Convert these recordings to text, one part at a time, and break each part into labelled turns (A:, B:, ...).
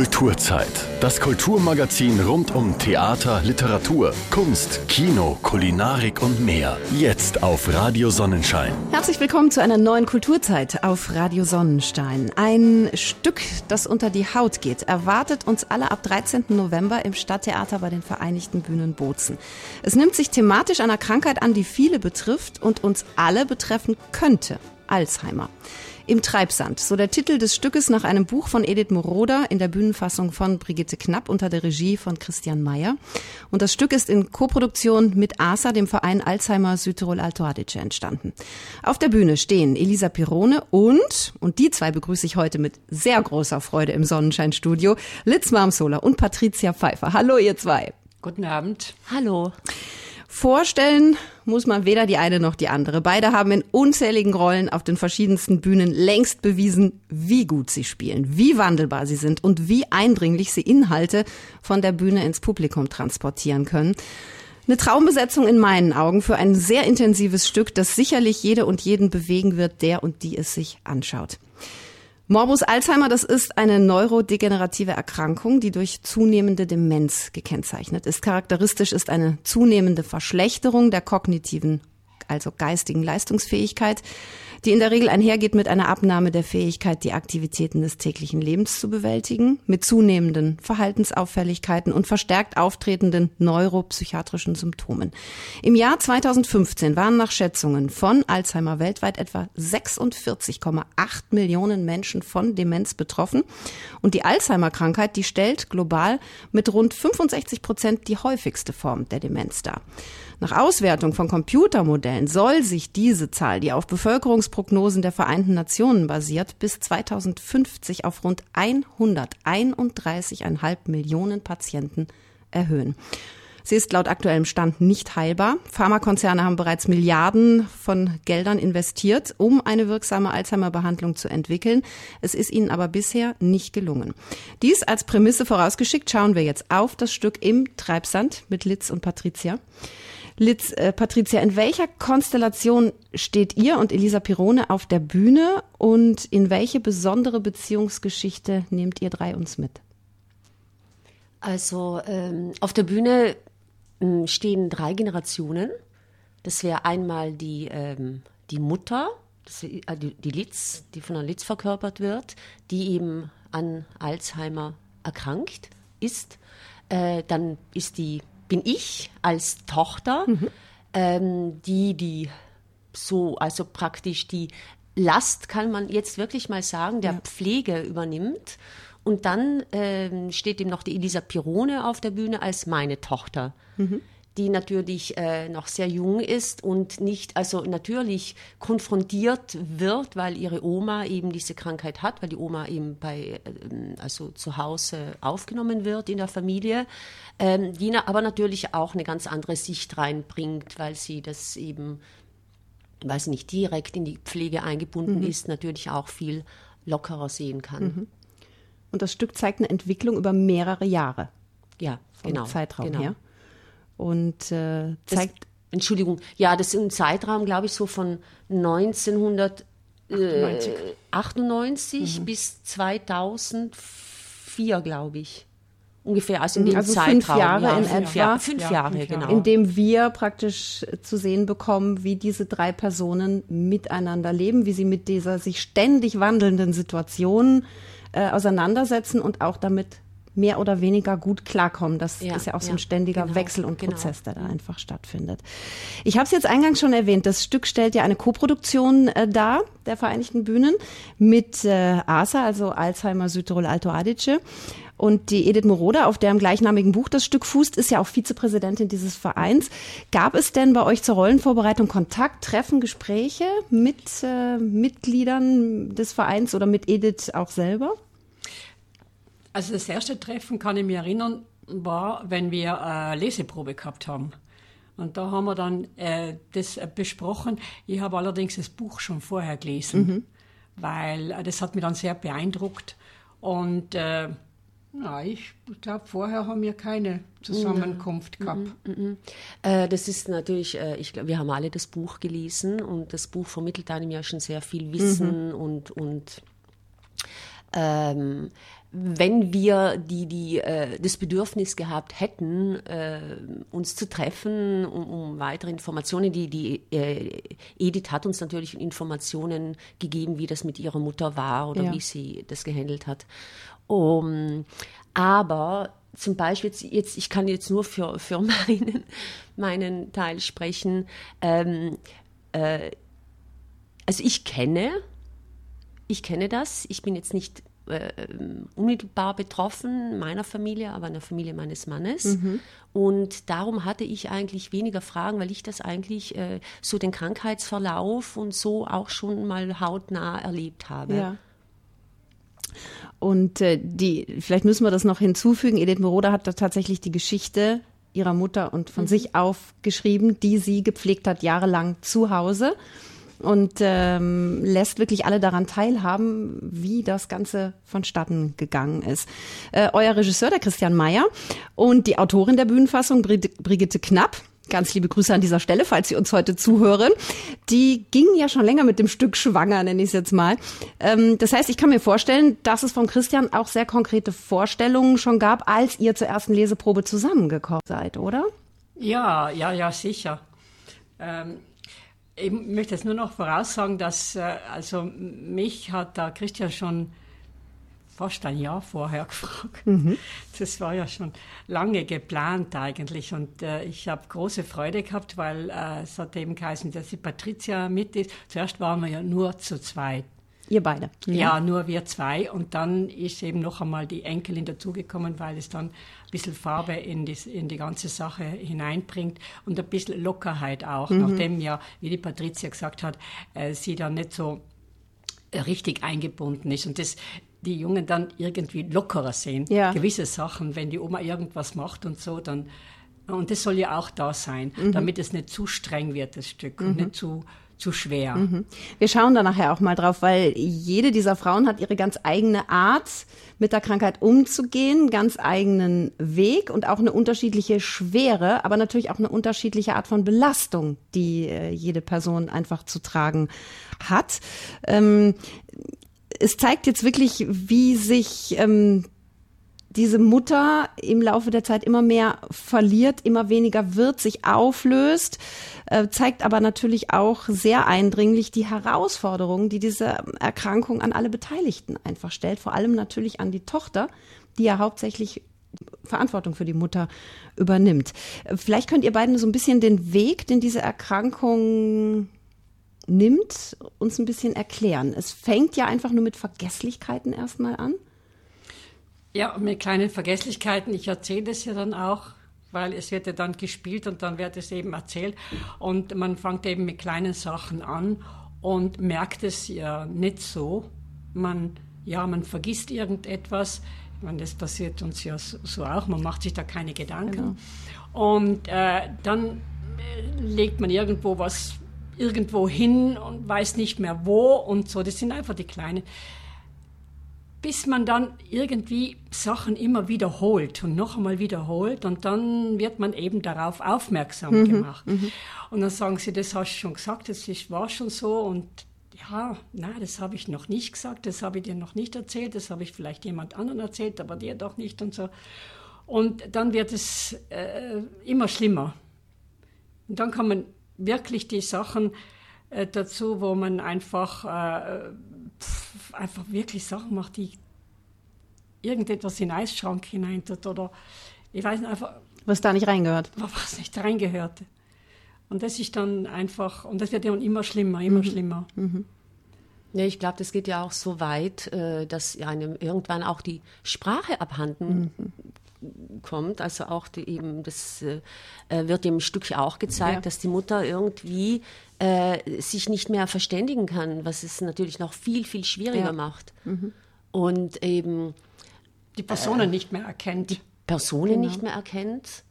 A: Kulturzeit. Das Kulturmagazin rund um Theater, Literatur, Kunst, Kino, Kulinarik und mehr. Jetzt auf Radio Sonnenschein.
B: Herzlich willkommen zu einer neuen Kulturzeit auf Radio Sonnenstein. Ein Stück, das unter die Haut geht, erwartet uns alle ab 13. November im Stadttheater bei den Vereinigten Bühnen Bozen. Es nimmt sich thematisch einer Krankheit an, die viele betrifft und uns alle betreffen könnte. Alzheimer. Im Treibsand, so der Titel des Stückes nach einem Buch von Edith Moroder in der Bühnenfassung von Brigitte Knapp unter der Regie von Christian Mayer. Und das Stück ist in Koproduktion mit ASA, dem Verein Alzheimer Südtirol Alto Adige, entstanden. Auf der Bühne stehen Elisa Pirone und, und die zwei begrüße ich heute mit sehr großer Freude im Sonnenscheinstudio, Litz Marmsola und Patricia Pfeiffer. Hallo ihr zwei.
C: Guten Abend.
B: Hallo. Vorstellen muss man weder die eine noch die andere. Beide haben in unzähligen Rollen auf den verschiedensten Bühnen längst bewiesen, wie gut sie spielen, wie wandelbar sie sind und wie eindringlich sie Inhalte von der Bühne ins Publikum transportieren können. Eine Traumbesetzung in meinen Augen für ein sehr intensives Stück, das sicherlich jede und jeden bewegen wird, der und die es sich anschaut. Morbus Alzheimer, das ist eine neurodegenerative Erkrankung, die durch zunehmende Demenz gekennzeichnet ist. Charakteristisch ist eine zunehmende Verschlechterung der kognitiven, also geistigen Leistungsfähigkeit die in der Regel einhergeht mit einer Abnahme der Fähigkeit, die Aktivitäten des täglichen Lebens zu bewältigen, mit zunehmenden Verhaltensauffälligkeiten und verstärkt auftretenden neuropsychiatrischen Symptomen. Im Jahr 2015 waren nach Schätzungen von Alzheimer weltweit etwa 46,8 Millionen Menschen von Demenz betroffen und die Alzheimer-Krankheit, die stellt global mit rund 65 Prozent die häufigste Form der Demenz dar. Nach Auswertung von Computermodellen soll sich diese Zahl, die auf Bevölkerungsprognosen der Vereinten Nationen basiert, bis 2050 auf rund 131,5 Millionen Patienten erhöhen. Sie ist laut aktuellem Stand nicht heilbar. Pharmakonzerne haben bereits Milliarden von Geldern investiert, um eine wirksame Alzheimer-Behandlung zu entwickeln. Es ist ihnen aber bisher nicht gelungen. Dies als Prämisse vorausgeschickt schauen wir jetzt auf das Stück im Treibsand mit Litz und Patricia. Litz, äh, Patricia, in welcher Konstellation steht ihr und Elisa Pirone auf der Bühne und in welche besondere Beziehungsgeschichte nehmt ihr drei uns mit?
C: Also ähm, auf der Bühne ähm, stehen drei Generationen. Das wäre einmal die, ähm, die Mutter, das, äh, die, die Litz, die von der Litz verkörpert wird, die eben an Alzheimer erkrankt ist. Äh, dann ist die bin ich als Tochter, mhm. ähm, die, die so, also praktisch die Last, kann man jetzt wirklich mal sagen, der ja. Pflege übernimmt. Und dann ähm, steht ihm noch die Elisa Pirone auf der Bühne als meine Tochter. Mhm die natürlich äh, noch sehr jung ist und nicht, also natürlich konfrontiert wird, weil ihre Oma eben diese Krankheit hat, weil die Oma eben bei, äh, also zu Hause aufgenommen wird in der Familie, ähm, die aber natürlich auch eine ganz andere Sicht reinbringt, weil sie das eben, weil sie nicht direkt in die Pflege eingebunden mhm. ist, natürlich auch viel lockerer sehen kann. Mhm.
B: Und das Stück zeigt eine Entwicklung über mehrere Jahre.
C: Ja, vom genau.
B: Zeitraum
C: genau.
B: her und äh, zeigt. Das,
C: Entschuldigung, ja, das ist ein Zeitraum, glaube ich, so von 1998 mhm. bis 2004, glaube ich. Ungefähr, also in dem
B: also
C: Zeitraum.
B: Fünf Jahre
C: ja,
B: in
C: fünf
B: etwa.
C: Jahre, fünf ja, Jahre, genau.
B: In dem wir praktisch zu sehen bekommen, wie diese drei Personen miteinander leben, wie sie mit dieser sich ständig wandelnden Situation äh, auseinandersetzen und auch damit mehr oder weniger gut klarkommen. Das ja, ist ja auch so ein ständiger genau, Wechsel und genau. Prozess, der da einfach stattfindet. Ich habe es jetzt eingangs schon erwähnt, das Stück stellt ja eine Koproduktion äh, dar der Vereinigten Bühnen mit äh, ASA, also Alzheimer Südtirol Alto Adige. Und die Edith Moroder, auf deren gleichnamigen Buch das Stück fußt, ist ja auch Vizepräsidentin dieses Vereins. Gab es denn bei euch zur Rollenvorbereitung Kontakt, Treffen, Gespräche mit äh, Mitgliedern des Vereins oder mit Edith auch selber?
D: Also das erste Treffen, kann ich mich erinnern, war, wenn wir eine Leseprobe gehabt haben. Und da haben wir dann äh, das besprochen. Ich habe allerdings das Buch schon vorher gelesen, mhm. weil äh, das hat mich dann sehr beeindruckt. Und äh, na, ich glaube, vorher haben wir keine Zusammenkunft ja. gehabt. Mm, mm,
C: mm. Äh, das ist natürlich, äh, ich glaube, wir haben alle das Buch gelesen und das Buch vermittelt einem ja schon sehr viel Wissen mhm. und, und ähm, wenn wir die, die, äh, das Bedürfnis gehabt hätten, äh, uns zu treffen, um, um weitere Informationen, die, die äh, Edith hat uns natürlich Informationen gegeben, wie das mit ihrer Mutter war oder
B: Ja.
C: wie sie das gehandelt hat. Um, aber zum Beispiel jetzt, jetzt, ich kann jetzt nur für, für meinen, meinen Teil sprechen. Ähm, äh, also ich kenne, ich kenne das. Ich bin jetzt nicht äh, unmittelbar betroffen meiner Familie, aber in der Familie meines Mannes. Und darum hatte ich eigentlich weniger Fragen, weil ich das eigentlich äh, so den Krankheitsverlauf und so auch schon mal hautnah erlebt habe.
B: Ja. Und äh, die, vielleicht müssen wir das noch hinzufügen. Edith Moroder hat da tatsächlich die Geschichte ihrer Mutter und von sich aufgeschrieben, die sie gepflegt hat jahrelang zu Hause und ähm, lässt wirklich alle daran teilhaben, wie das Ganze vonstatten gegangen ist. Äh, euer Regisseur, der Christian Mayer und die Autorin der Bühnenfassung, Brigitte Knapp, ganz liebe Grüße an dieser Stelle, falls Sie uns heute zuhören, die gingen ja schon länger mit dem Stück schwanger, nenne ich es jetzt mal. Ähm, das heißt, ich kann mir vorstellen, dass es von Christian auch sehr konkrete Vorstellungen schon gab, als ihr zur ersten Leseprobe zusammengekommen seid, oder?
D: Ja, ja, ja, sicher. Ähm, ich möchte jetzt nur noch voraussagen, dass äh, also mich hat da Christian schon fast ein Jahr vorher gefragt. Das war ja schon lange geplant eigentlich und äh, ich habe große Freude gehabt, weil äh, es hat eben geheißen, dass die Patricia mit ist. Zuerst waren wir ja nur zu zweit.
B: Ihr beide.
D: Ja, nur wir zwei. Und dann ist eben noch einmal die Enkelin dazugekommen, weil es dann bisschen Farbe in die, in die ganze Sache hineinbringt und ein bisschen Lockerheit auch, nachdem ja, wie die Patricia gesagt hat, äh, sie dann nicht so richtig eingebunden ist und das die Jungen dann irgendwie lockerer sehen.
B: Ja.
D: Gewisse Sachen, wenn die Oma irgendwas macht und so, dann und das soll ja auch da sein, damit es nicht zu streng wird, das Stück, und nicht zu, zu schwer.
B: Wir schauen da nachher auch mal drauf, weil jede dieser Frauen hat ihre ganz eigene Art, mit der Krankheit umzugehen, ganz eigenen Weg und auch eine unterschiedliche Schwere, aber natürlich auch eine unterschiedliche Art von Belastung, die äh, jede Person einfach zu tragen hat. Ähm, es zeigt jetzt wirklich, wie sich ähm, diese Mutter im Laufe der Zeit immer mehr verliert, immer weniger wird, sich auflöst, äh, zeigt aber natürlich auch sehr eindringlich die Herausforderungen, die diese Erkrankung an alle Beteiligten einfach stellt, vor allem natürlich an die Tochter, die ja hauptsächlich Verantwortung für die Mutter übernimmt. Vielleicht könnt ihr beiden so ein bisschen den Weg, den diese Erkrankung nimmt, uns ein bisschen erklären. Es fängt ja einfach nur mit Vergesslichkeiten erstmal an.
D: Ja, mit kleinen Vergesslichkeiten. Ich erzähle das ja dann auch, weil es wird ja dann gespielt und dann wird es eben erzählt. Und man fängt eben mit kleinen Sachen an und merkt es ja nicht so. Man, ja, man vergisst irgendetwas. Ich meine, das passiert uns ja so, auch. Man macht sich da keine Gedanken. Und äh, dann äh, legt man irgendwo was irgendwo hin und weiß nicht mehr wo und so. Das sind einfach die kleinen bis man dann irgendwie Sachen immer wiederholt und noch einmal wiederholt und dann wird man eben darauf aufmerksam gemacht. Und dann sagen sie, das hast du schon gesagt, das ist, war schon so und ja, nein, das habe ich noch nicht gesagt, das habe ich dir noch nicht erzählt, das habe ich vielleicht jemand anderen erzählt, aber dir doch nicht und so. Und dann wird es äh, immer schlimmer. Und dann kommen wirklich die Sachen äh, dazu, wo man einfach, äh, pf, einfach wirklich Sachen macht, die irgendetwas in den Eisschrank hinein tut oder ich weiß nicht, einfach,
B: Was da nicht reingehört.
D: was nicht reingehörte. Und das ist dann einfach, und das wird dann immer schlimmer, immer schlimmer.
C: Ja, ich glaube, das geht ja auch so weit, äh, dass einem irgendwann auch die Sprache abhanden kommt. Also auch die, eben, das äh, äh, wird im Stück ja auch gezeigt,
B: Ja.
C: dass die Mutter irgendwie äh, sich nicht mehr verständigen kann, was es natürlich noch viel, viel schwieriger
B: Ja.
C: macht. Und eben
D: Die Personen nicht mehr erkennt.
C: Personen nicht mehr erkennt,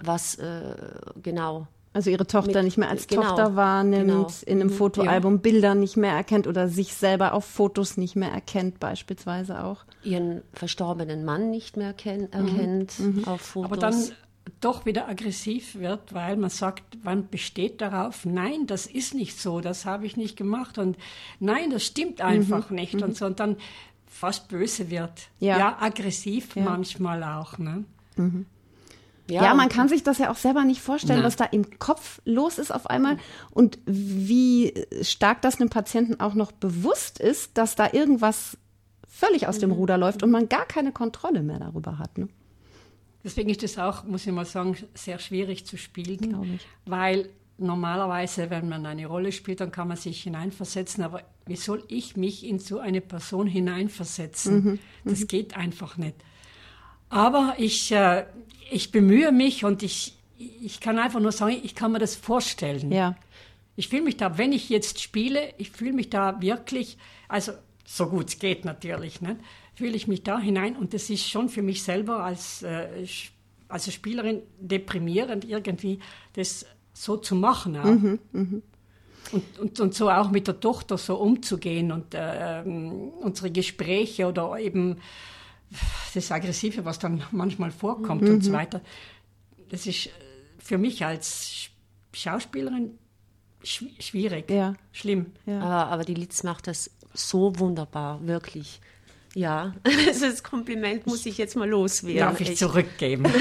C: was äh, genau
B: Also ihre Tochter
C: Mit-
B: nicht mehr als
C: genau,
B: Tochter wahrnimmt,
C: genau.
B: in einem Fotoalbum Bilder nicht mehr erkennt oder sich selber auf Fotos nicht mehr erkennt, beispielsweise auch.
C: ihren verstorbenen Mann nicht mehr ken- erkennt auf Fotos.
D: Aber dann doch wieder aggressiv wird, weil man sagt, man besteht darauf, nein, das ist nicht so, das habe ich nicht gemacht und nein, das stimmt einfach nicht und so. Und dann fast böse wird.
B: Ja.
D: Ja, aggressiv manchmal auch. Ne?
B: Ja, man kann sich das ja auch selber nicht vorstellen,
D: Nein.
B: was da im Kopf los ist auf einmal und wie stark das einem Patienten auch noch bewusst ist, dass da irgendwas völlig aus
D: Mhm.
B: dem Ruder läuft und man gar keine Kontrolle mehr darüber hat. Ne?
D: Deswegen ist es auch, muss ich mal sagen, sehr schwierig zu spielen, weil normalerweise, wenn man eine Rolle spielt, dann kann man sich hineinversetzen, aber wie soll ich mich in so eine Person hineinversetzen?
B: Mhm,
D: Das geht einfach nicht. Aber ich, äh, ich bemühe mich und ich, ich kann einfach nur sagen, ich kann mir das vorstellen.
B: Ja.
D: Ich fühle mich da, wenn ich jetzt spiele, ich fühle mich da wirklich, also so gut es geht natürlich, ne, fühle ich mich da hinein und das ist schon für mich selber als, äh, Sch- als Spielerin deprimierend irgendwie, das so zu machen auch. Und, und, und so auch mit der Tochter so umzugehen und äh, ähm, unsere Gespräche oder eben das Aggressive, was dann manchmal vorkommt und so weiter. Das ist äh, für mich als Sch- Schauspielerin schw- schwierig,
B: Ja.
D: schlimm.
C: Aber, aber die Litz macht das so wunderbar, wirklich. Ja, also das Kompliment muss ich jetzt mal loswerden.
D: Darf ich
C: echt.
D: zurückgeben?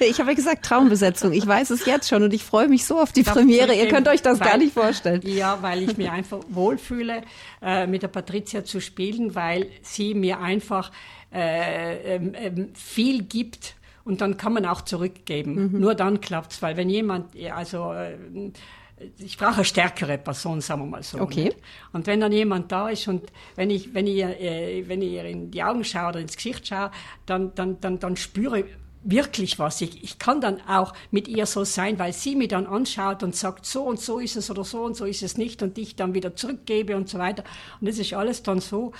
B: Ich habe ja gesagt Traumbesetzung. Ich weiß es jetzt schon und ich freue mich so auf die Premiere. Ihr könnt euch das gar
D: Weil-
B: nicht vorstellen.
D: Ja, weil ich mir einfach wohlfühle, äh, mit der Patricia zu spielen, weil sie mir einfach äh, ähm, ähm, viel gibt und dann kann man auch zurückgeben.
B: Mhm.
D: Nur dann klappt's, weil wenn jemand, also äh, ich brauche eine stärkere Person, sagen wir mal so.
B: Okay.
D: nicht? Und wenn dann jemand da ist und wenn ich, wenn ich, ihr, äh, wenn ich ihr in die Augen schaue oder ins Gesicht schaue, dann, dann, dann, dann spüre ich wirklich was. Ich, ich kann dann auch mit ihr so sein, weil sie mich dann anschaut und sagt, so und so ist es oder so und so ist es nicht und ich dann wieder zurückgebe und so weiter. Und das ist alles dann so,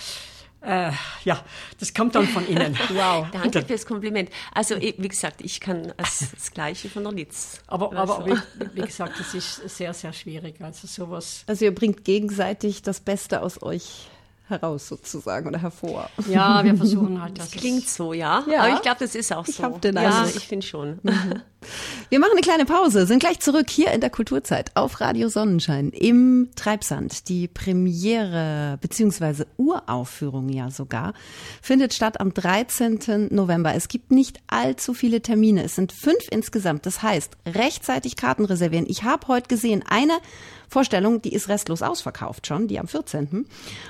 D: äh, ja, das kommt dann von innen. Wow.
C: Danke fürs Kompliment. Also, ich- wie gesagt, ich kann das, das Gleiche von der Litz.
D: Aber,
C: Also.
D: aber wie, wie gesagt, das ist sehr, sehr schwierig. Also sowas.
B: Also ihr bringt gegenseitig das Beste aus euch heraus sozusagen oder hervor.
D: Ja, wir versuchen halt,
C: Das klingt so, ja.
B: Ja.
C: Aber ich glaube, das ist auch
B: Ich
C: so.
B: hab den
C: ja,
B: Eindruck.
C: ich finde schon.
B: Wir machen eine kleine Pause, sind gleich zurück hier in der Kulturzeit auf Radio Sonnenschein im Treibsand. Die Premiere beziehungsweise Uraufführung ja sogar findet statt am 13. November. Es gibt nicht allzu viele Termine. Es sind fünf insgesamt. Das heißt, rechtzeitig Karten reservieren. Ich habe heute gesehen, eine Vorstellung, die ist restlos ausverkauft schon, die am 14.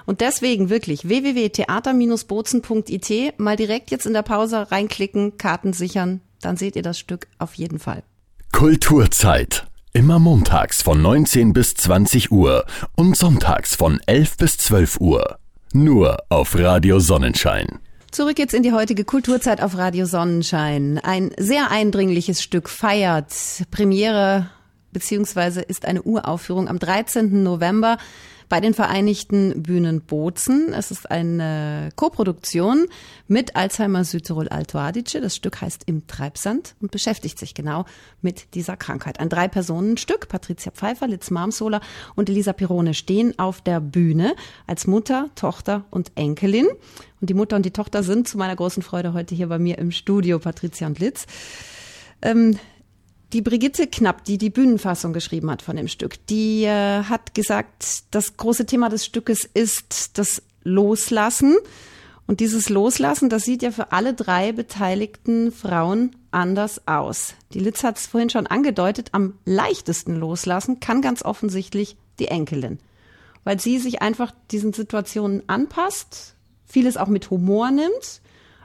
B: Und deswegen wirklich www.theater-bozen.it mal direkt jetzt in der Pause reinklicken, Karten sichern, dann seht ihr das Stück auf jeden Fall.
A: Kulturzeit. Immer montags von 19 bis 20 Uhr und sonntags von 11 bis 12 Uhr. Nur auf Radio Sonnenschein.
B: Zurück jetzt in die heutige Kulturzeit auf Radio Sonnenschein. Ein sehr eindringliches Stück feiert Premiere beziehungsweise ist eine Uraufführung am 13. November bei den Vereinigten Bühnen Bozen. Es ist eine Koproduktion mit Alzheimer Südtirol Alto Adige. Das Stück heißt Im Treibsand und beschäftigt sich genau mit dieser Krankheit. Ein Drei-Personen-Stück. Patricia Pfeiffer, Litz Marmsola und Elisa Pirone stehen auf der Bühne als Mutter, Tochter und Enkelin. Und die Mutter und die Tochter sind zu meiner großen Freude heute hier bei mir im Studio, Patricia und Litz. Ähm, die Brigitte Knapp, die die Bühnenfassung geschrieben hat von dem Stück, die äh, hat gesagt, das große Thema des Stückes ist das Loslassen. Und dieses Loslassen, das sieht ja für alle drei beteiligten Frauen anders aus. Die Litz hat es vorhin schon angedeutet, am leichtesten loslassen kann ganz offensichtlich die Enkelin, weil sie sich einfach diesen Situationen anpasst, vieles auch mit Humor nimmt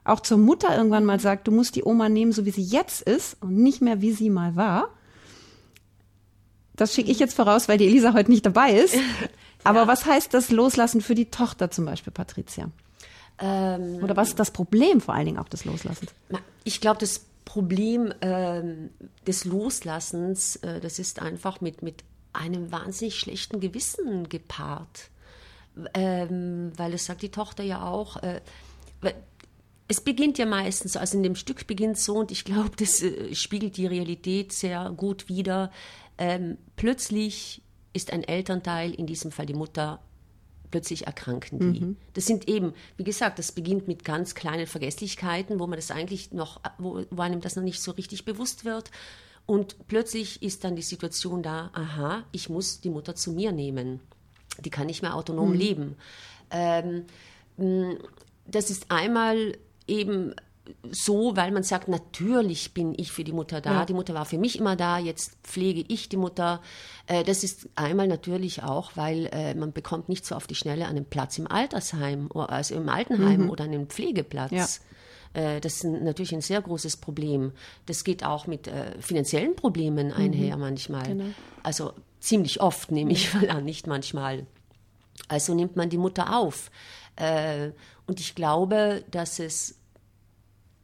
B: auch zur Mutter irgendwann mal sagt, du musst die Oma nehmen, so wie sie jetzt ist und nicht mehr, wie sie mal war. Das schicke ich jetzt voraus, weil die Elisa heute nicht dabei ist. Aber was heißt das Loslassen für die Tochter zum Beispiel, Patricia?
C: Ähm,
B: Oder was ist das Problem vor allen Dingen auch des Loslassens?
C: Ich glaube, das Problem ähm, des Loslassens, äh, das ist einfach mit, mit einem wahnsinnig schlechten Gewissen gepaart. Ähm, weil es sagt die Tochter ja auch, äh, es beginnt ja meistens, also in dem Stück beginnt so, und ich glaube, das äh, spiegelt die Realität sehr gut wider. Ähm, plötzlich ist ein Elternteil, in diesem Fall die Mutter, plötzlich erkranken die. Das sind eben, wie gesagt, das beginnt mit ganz kleinen Vergesslichkeiten, wo man das eigentlich noch, wo, wo einem das noch nicht so richtig bewusst wird. Und plötzlich ist dann die Situation da, aha, ich muss die Mutter zu mir nehmen. Die kann nicht mehr autonom leben. Ähm, das ist einmal eben so, weil man sagt, natürlich bin ich für die Mutter da. Ja. Die Mutter war für mich immer da, jetzt pflege ich die Mutter. Äh, das ist einmal natürlich auch, weil äh, man bekommt nicht so auf die Schnelle einen Platz im Altersheim, also im Altenheim mhm. oder einen Pflegeplatz. Ja. Äh, das ist natürlich ein sehr großes Problem. Das geht auch mit finanziellen Problemen einher mhm. manchmal. Genau. Also ziemlich oft nehme ich mal an, nicht manchmal. Also nimmt man die Mutter auf. Und ich glaube, dass es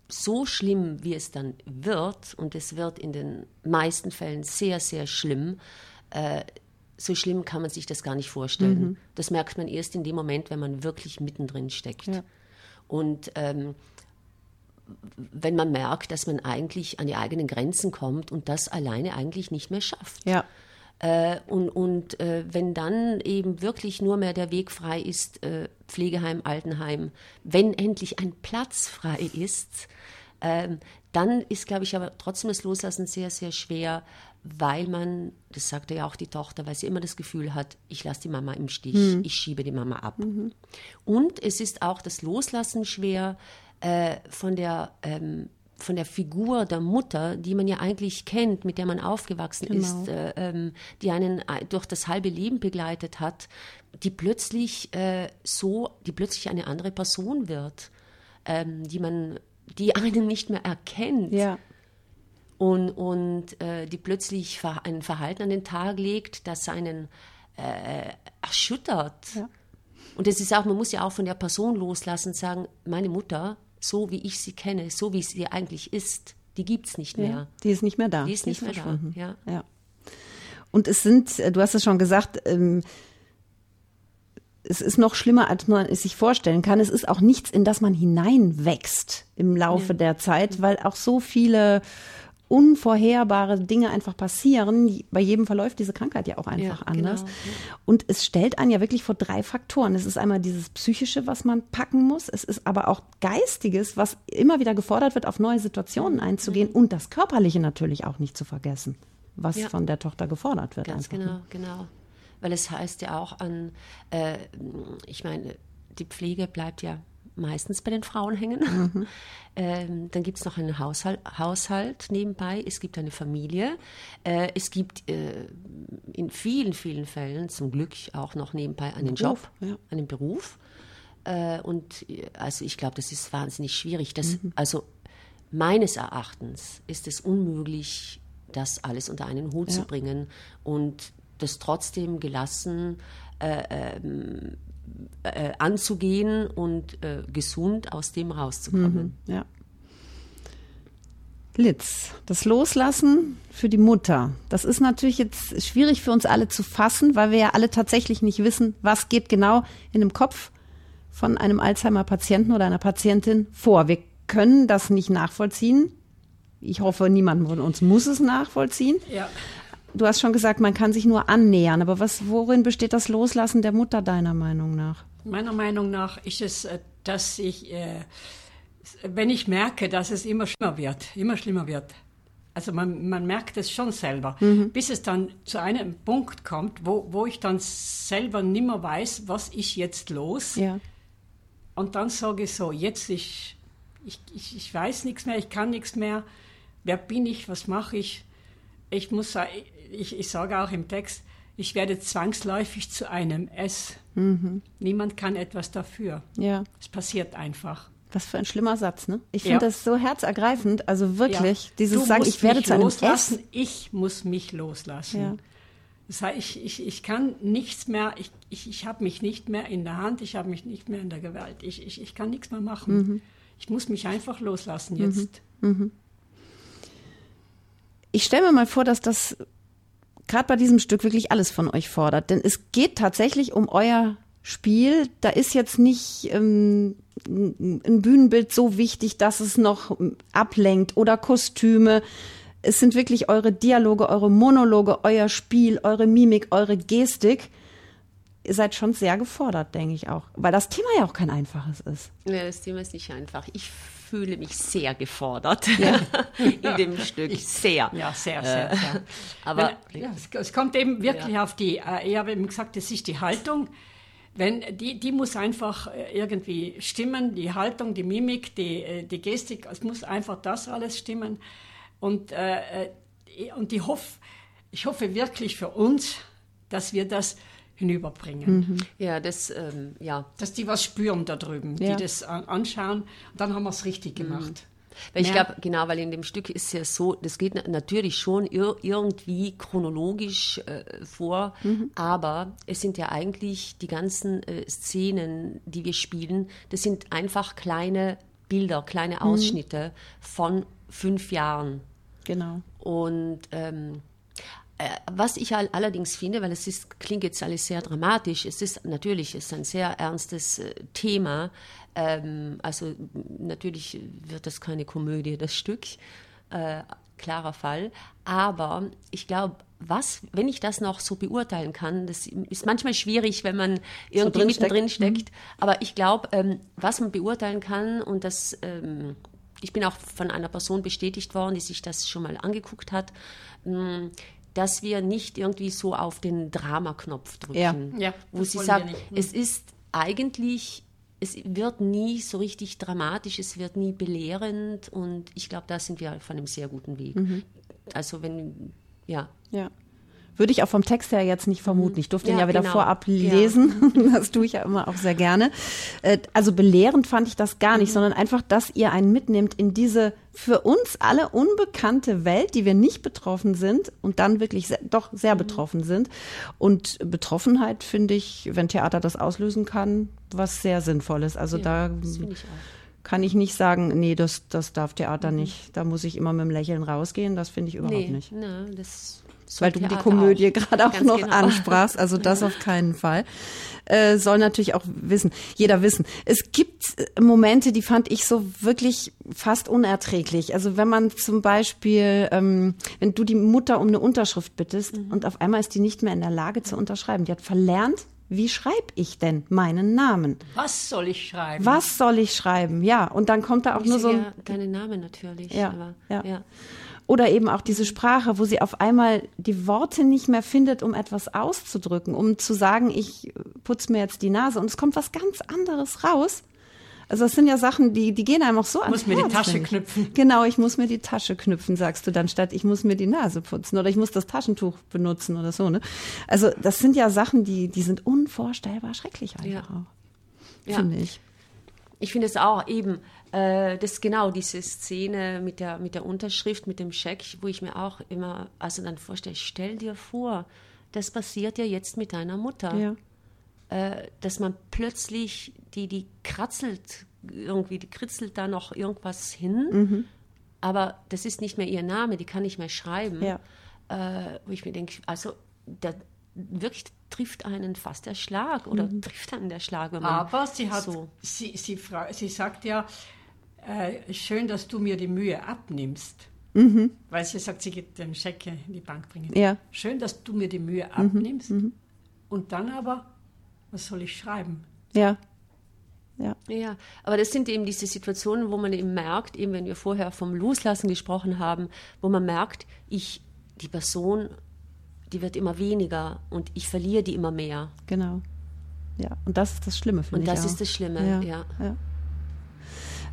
C: so schlimm, wie es dann wird, und es wird in den meisten Fällen sehr, sehr schlimm, äh, so schlimm kann man sich das gar nicht vorstellen. Mhm. Das merkt man erst in dem Moment, wenn man wirklich mittendrin steckt. Ja. Und ähm, wenn man merkt, dass man eigentlich an die eigenen Grenzen kommt und das alleine eigentlich nicht mehr schafft.
B: Ja.
C: Äh, und und äh, wenn dann eben wirklich nur mehr der Weg frei ist, äh, Pflegeheim, Altenheim, wenn endlich ein Platz frei ist, ähm, dann ist, glaube ich, aber trotzdem das Loslassen sehr, sehr schwer, weil man, das sagte ja auch die Tochter, weil sie immer das Gefühl hat, ich lasse die Mama im Stich, mhm. ich schiebe die Mama ab. Mhm. Und es ist auch das Loslassen schwer äh, von der ähm, von der Figur der Mutter, die man ja eigentlich kennt, mit der man aufgewachsen genau. ist, äh, ähm, die einen äh, durch das halbe Leben begleitet hat, die plötzlich äh, so, die plötzlich eine andere Person wird, ähm, die man, die einen nicht mehr erkennt.
B: Ja.
C: Und, und äh, die plötzlich ein Verhalten an den Tag legt, das einen äh, erschüttert. Ja. Und es ist auch, man muss ja auch von der Person loslassen und sagen, meine Mutter so wie ich sie kenne, so wie sie eigentlich ist, die gibt es nicht mehr. Ja,
B: die ist nicht mehr da.
C: Die ist nicht, nicht mehr da. Ja.
B: ja. Und es sind, äh, du hast es schon gesagt, ähm, es ist noch schlimmer, als man es sich vorstellen kann. Es ist auch nichts, in das man hineinwächst im Laufe ja. der Zeit, weil auch so viele unvorherbare Dinge einfach passieren. Bei jedem verläuft diese Krankheit ja auch einfach ja, anders. Genau. Und es stellt einen ja wirklich vor drei Faktoren. Es ist einmal dieses Psychische, was man packen muss. Es ist aber auch Geistiges, was immer wieder gefordert wird, auf neue Situationen einzugehen. Mhm. Und das Körperliche natürlich auch nicht zu vergessen, was ja. von der Tochter gefordert wird.
C: Ganz einfach. genau, genau. Weil es heißt ja auch an, äh, ich meine, die Pflege bleibt ja meistens bei den Frauen hängen. Mhm. Ähm, dann gibt es noch einen Haushalt, Haushalt, nebenbei. Es gibt eine Familie. Äh, es gibt äh, in vielen, vielen Fällen zum Glück auch noch nebenbei einen Beruf, Job, ja. einen Beruf. Äh, und äh, also ich glaube, das ist wahnsinnig schwierig. Das, mhm. Also meines Erachtens ist es unmöglich, das alles unter einen Hut ja. zu bringen und das trotzdem gelassen äh, ähm, äh, anzugehen und äh, gesund aus dem rauszukommen.
B: Mhm, ja. Litz, das Loslassen für die Mutter. Das ist natürlich jetzt schwierig für uns alle zu fassen, weil wir ja alle tatsächlich nicht wissen, was geht genau in dem Kopf von einem Alzheimer-Patienten oder einer Patientin vor. Wir können das nicht nachvollziehen. Ich hoffe, niemand von uns muss es nachvollziehen.
D: Ja.
B: Du hast schon gesagt, man kann sich nur annähern, aber was, worin besteht das Loslassen der Mutter deiner Meinung nach?
D: Meiner Meinung nach ist es, äh, dass ich, äh, wenn ich merke, dass es immer schlimmer wird, immer schlimmer wird. Also man, man merkt es schon selber, mhm. bis es dann zu einem Punkt kommt, wo, wo ich dann selber nimmer weiß, was ist jetzt los.
B: Ja.
D: Und dann sage ich so, jetzt ich, ich, ich, ich weiß nichts mehr, ich kann nichts mehr. Wer bin ich, was mache ich? Ich muss sagen, ich, ich sage auch im Text, ich werde zwangsläufig zu einem S. Mhm. Niemand kann etwas dafür.
B: Ja.
D: Es passiert einfach.
B: Was für ein schlimmer Satz, ne? Ich finde ja. das so herzergreifend. Also wirklich, ja. dieses Sagen, ich werde zu einem
D: loslassen,
B: S.
D: Ich muss mich loslassen. Ja. Das heißt, ich, ich, ich kann nichts mehr, ich, ich, ich habe mich nicht mehr in der Hand, ich habe mich nicht mehr in der Gewalt. Ich, ich, ich kann nichts mehr machen. Mhm. Ich muss mich einfach loslassen jetzt. Mhm. Mhm.
B: Ich stelle mir mal vor, dass das gerade bei diesem Stück wirklich alles von euch fordert. Denn es geht tatsächlich um euer Spiel. Da ist jetzt nicht ähm, ein Bühnenbild so wichtig, dass es noch ablenkt oder Kostüme. Es sind wirklich eure Dialoge, eure Monologe, euer Spiel, eure Mimik, eure Gestik. Ihr seid schon sehr gefordert, denke ich auch. Weil das Thema ja auch kein einfaches ist.
C: Ja, das Thema ist nicht einfach. Ich fühle mich sehr gefordert ja. in dem Stück. Sehr.
D: Ja, sehr, sehr. sehr.
C: Aber
D: ja, es, es, kommt eben wirklich ja. auf die, äh, ich habe eben gesagt, das ist die Haltung. wenn die, die muss einfach äh, irgendwie stimmen, die Haltung, die Mimik, die, äh, die Gestik, es muss einfach das alles stimmen. Und, äh, und ich, hoffe, ich hoffe wirklich für uns, dass wir das hinüberbringen. Mhm.
C: Ja, das, ähm, ja.
D: Dass die was spüren da drüben, ja. die das anschauen. Und dann haben wir es richtig mhm. gemacht.
C: Weil ich glaube, genau, weil in dem Stück ist ja so, das geht natürlich schon ir irgendwie chronologisch äh, vor, mhm. aber es sind ja eigentlich die ganzen äh, Szenen, die wir spielen, das sind einfach kleine Bilder, kleine mhm. Ausschnitte mhm. von fünf Jahren.
B: Genau.
C: Und ähm, äh, was ich allerdings finde, weil es ist, klingt jetzt alles sehr dramatisch, es ist natürlich es ist ein sehr ernstes äh, Thema. Ähm, also natürlich wird das keine Komödie, das Stück, äh, klarer Fall. Aber ich glaube, was, wenn ich das noch so beurteilen kann, das ist manchmal schwierig, wenn man irgendwie so mittendrin steckt. steckt. Mhm. Aber ich glaube, ähm, was man beurteilen kann und das ähm, ich bin auch von einer Person bestätigt worden, die sich das schon mal angeguckt hat. Mm, dass wir nicht irgendwie so auf den Dramaknopf drücken, ja. Ja, wo sie sagt, hm. es ist eigentlich, es wird nie so richtig dramatisch, es wird nie belehrend und ich glaube, da sind wir auf einem sehr guten Weg. Mhm. Also wenn, ja.
B: Ja. Würde ich auch vom Text her jetzt nicht vermuten. Ich durfte ja, ihn ja wieder genau. vorab lesen. Ja. Das tue ich ja immer auch sehr gerne. Äh, also belehrend fand ich das gar nicht, mhm. sondern einfach, dass ihr einen mitnimmt in diese für uns alle unbekannte Welt, die wir nicht betroffen sind und dann wirklich sehr, doch sehr mhm. betroffen sind. Und Betroffenheit finde ich, wenn Theater das auslösen kann, was sehr Sinnvolles. Also ja, da kann ich nicht sagen, nee, das, das darf Theater mhm. nicht. Da muss ich immer mit dem Lächeln rausgehen. Das finde ich überhaupt nee, nicht.
C: Nee, das
B: weil du Theater die Komödie auch. gerade auch Ganz noch genau. ansprachst. Also das auf keinen Fall. Äh, soll natürlich auch wissen, jeder wissen. Es gibt äh, Momente, die fand ich so wirklich fast unerträglich. Also wenn man zum Beispiel, ähm, wenn du die Mutter um eine Unterschrift bittest mhm. und auf einmal ist die nicht mehr in der Lage zu unterschreiben. Die hat verlernt, wie schreibe ich denn meinen Namen?
D: Was soll ich schreiben?
B: Was soll ich schreiben? Ja, und dann kommt da auch ich nur so ein. Ja,
C: deinen Namen natürlich.
B: Ja, aber, ja. ja. Oder eben auch diese Sprache, wo sie auf einmal die Worte nicht mehr findet, um etwas auszudrücken, um zu sagen, ich putze mir jetzt die Nase und es kommt was ganz anderes raus. Also das sind ja Sachen, die, die gehen einem auch so an.
D: Ich muss mir die Tasche knüpfen.
B: Genau, ich muss mir die Tasche knüpfen, sagst du dann, statt ich muss mir die Nase putzen oder ich muss das Taschentuch benutzen oder so. Ne? Also das sind ja Sachen, die, die sind unvorstellbar schrecklich einfach ja. auch, finde ich.
C: Ich finde es auch eben, äh, das genau diese Szene mit der, mit der Unterschrift, mit dem Scheck, wo ich mir auch immer, also dann vorstelle, stell dir vor, das passiert ja jetzt mit deiner Mutter. Ja. Äh, dass man plötzlich, die, die kratzelt irgendwie, die kritzelt da noch irgendwas hin, mhm. aber das ist nicht mehr ihr Name, die kann nicht mehr schreiben. Ja. Äh, wo ich mir denke, also da, wirklich trifft einen fast der Schlag oder mhm. trifft einen der Schlag.
D: Aber sie hat, so sie, sie, sie sagt ja, äh, schön, dass du mir die Mühe abnimmst. Mhm. Weil sie sagt, sie geht den Scheck in die Bank bringen. Ja. Schön, dass du mir die Mühe mhm. abnimmst. Mhm. Und dann aber, was soll ich schreiben?
B: Ja.
C: Ja. ja, aber das sind eben diese Situationen, wo man eben merkt, eben wenn wir vorher vom Loslassen gesprochen haben, wo man merkt, ich, die Person, die wird immer weniger und ich verliere die immer mehr.
B: Genau. Ja, und das ist das Schlimme, finde
C: ich. Und das
B: auch.
C: ist das Schlimme, ja. ja. ja.